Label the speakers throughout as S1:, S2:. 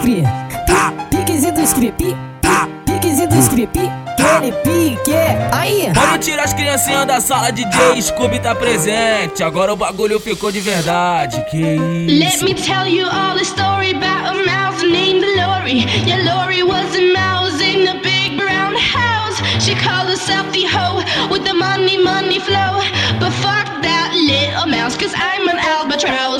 S1: cria. Piquezinho dos cria. Pi, piquezinho dos cria. Pi, aquele pique. Aí.
S2: Vamos tirar as criancinhas da sala, DJ Scooby tá presente. Agora o bagulho ficou de verdade. Que
S3: Let
S2: isso?
S3: me tell you all the story about a mouse named Lori. Yeah, Lori was a mouse in a big brown house. She called herself the hoe with the money, money flow. But fuck that little mouse, cause I'm an albatross.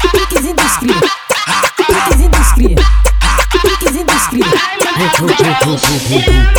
S1: Piques indiscreto. Piques indiscreto. Piques indiscreto.
S3: Yeah.